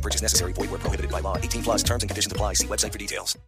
No purchase necessary. Void where prohibited by law. 18 plus terms and conditions apply. See website for details.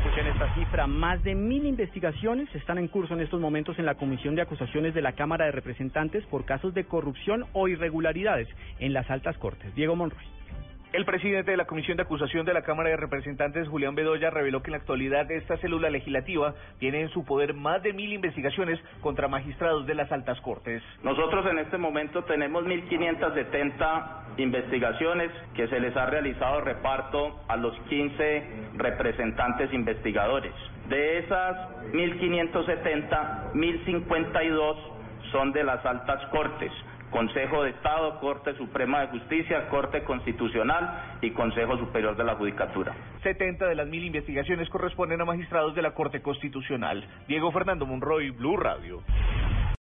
Escuchen esta cifra, más de mil investigaciones están en curso en estos momentos en la Comisión de Acusaciones de la Cámara de Representantes por casos de corrupción o irregularidades en las altas cortes. Diego Monroy. El presidente de la Comisión de Acusación de la Cámara de Representantes, Julián Bedoya, reveló que en la actualidad esta célula legislativa tiene en su poder más de mil investigaciones contra magistrados de las altas cortes. Nosotros en este momento tenemos 1.570 investigaciones que se les ha realizado reparto a los 15 representantes investigadores. De esas 1.570, 1.052 son de las altas cortes. Consejo de Estado, Corte Suprema de Justicia, Corte Constitucional y Consejo Superior de la Judicatura. 70 de las mil investigaciones corresponden a magistrados de la Corte Constitucional. Diego Fernando Monroy, Blue Radio.